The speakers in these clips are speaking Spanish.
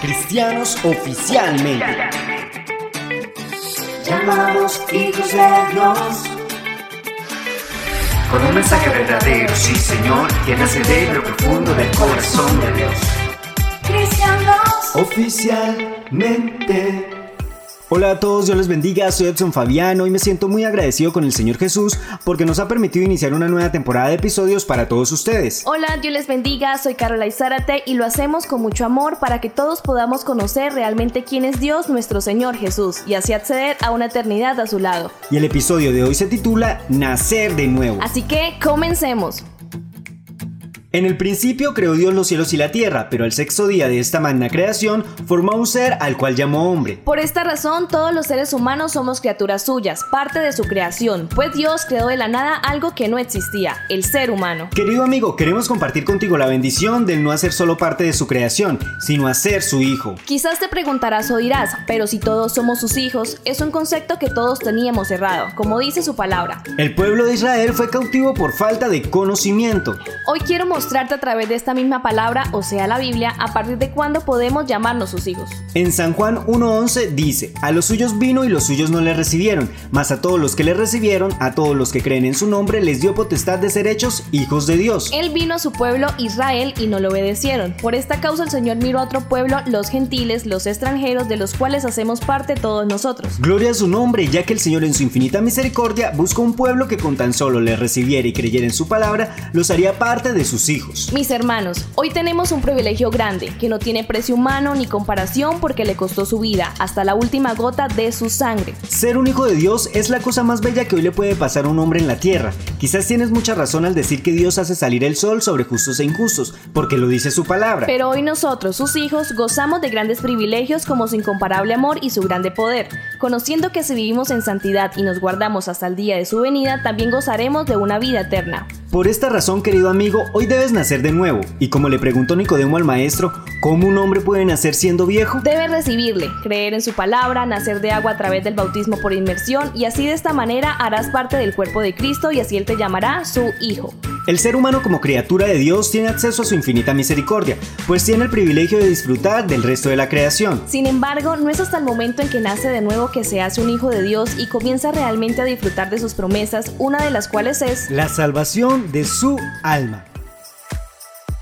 Cristianos oficialmente. Llamados hijos de Dios. Con un mensaje verdadero, sí Señor, que nace de lo profundo del corazón de Dios. Cristianos. Oficialmente. Hola a todos, Dios les bendiga, soy Edson Fabiano y me siento muy agradecido con el Señor Jesús porque nos ha permitido iniciar una nueva temporada de episodios para todos ustedes. Hola, Dios les bendiga, soy Carola Izárate y lo hacemos con mucho amor para que todos podamos conocer realmente quién es Dios nuestro Señor Jesús y así acceder a una eternidad a su lado. Y el episodio de hoy se titula Nacer de nuevo. Así que comencemos. En el principio creó Dios los cielos y la tierra, pero al sexto día de esta magna creación formó un ser al cual llamó hombre. Por esta razón, todos los seres humanos somos criaturas suyas, parte de su creación, pues Dios creó de la nada algo que no existía, el ser humano. Querido amigo, queremos compartir contigo la bendición del no hacer solo parte de su creación, sino hacer su hijo. Quizás te preguntarás o dirás, pero si todos somos sus hijos, es un concepto que todos teníamos errado, como dice su palabra. El pueblo de Israel fue cautivo por falta de conocimiento. Hoy quiero mostrarte a través de esta misma palabra, o sea la Biblia, a partir de cuándo podemos llamarnos sus hijos. En San Juan 1.11 dice, a los suyos vino y los suyos no le recibieron, mas a todos los que le recibieron, a todos los que creen en su nombre, les dio potestad de ser hechos hijos de Dios. Él vino a su pueblo Israel y no lo obedecieron. Por esta causa el Señor miró a otro pueblo, los gentiles, los extranjeros, de los cuales hacemos parte todos nosotros. Gloria a su nombre, ya que el Señor en su infinita misericordia buscó un pueblo que con tan solo le recibiera y creyera en su palabra, los haría parte de sus hijos. Mis hermanos, hoy tenemos un privilegio grande, que no tiene precio humano ni comparación porque le costó su vida, hasta la última gota de su sangre. Ser un hijo de Dios es la cosa más bella que hoy le puede pasar a un hombre en la tierra. Quizás tienes mucha razón al decir que Dios hace salir el sol sobre justos e injustos, porque lo dice su palabra. Pero hoy nosotros, sus hijos, gozamos de grandes privilegios como su incomparable amor y su grande poder, conociendo que si vivimos en santidad y nos guardamos hasta el día de su venida, también gozaremos de una vida eterna. Por esta razón, querido amigo, hoy debes nacer de nuevo. Y como le preguntó Nicodemo al maestro, ¿cómo un hombre puede nacer siendo viejo? Debe recibirle, creer en su palabra, nacer de agua a través del bautismo por inmersión y así de esta manera harás parte del cuerpo de Cristo y así Él te llamará su Hijo. El ser humano como criatura de Dios tiene acceso a su infinita misericordia, pues tiene el privilegio de disfrutar del resto de la creación. Sin embargo, no es hasta el momento en que nace de nuevo que se hace un hijo de Dios y comienza realmente a disfrutar de sus promesas, una de las cuales es La salvación de su alma.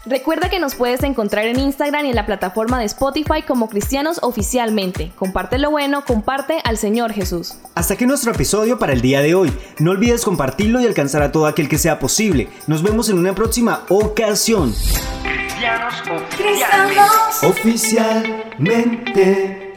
Recuerda que nos puedes encontrar en Instagram y en la plataforma de Spotify como Cristianos Oficialmente. Comparte lo bueno, comparte al Señor Jesús. Hasta aquí nuestro episodio para el día de hoy. No olvides compartirlo y alcanzar a todo aquel que sea posible. Nos vemos en una próxima ocasión. Cristianos Cristianos. Oficialmente.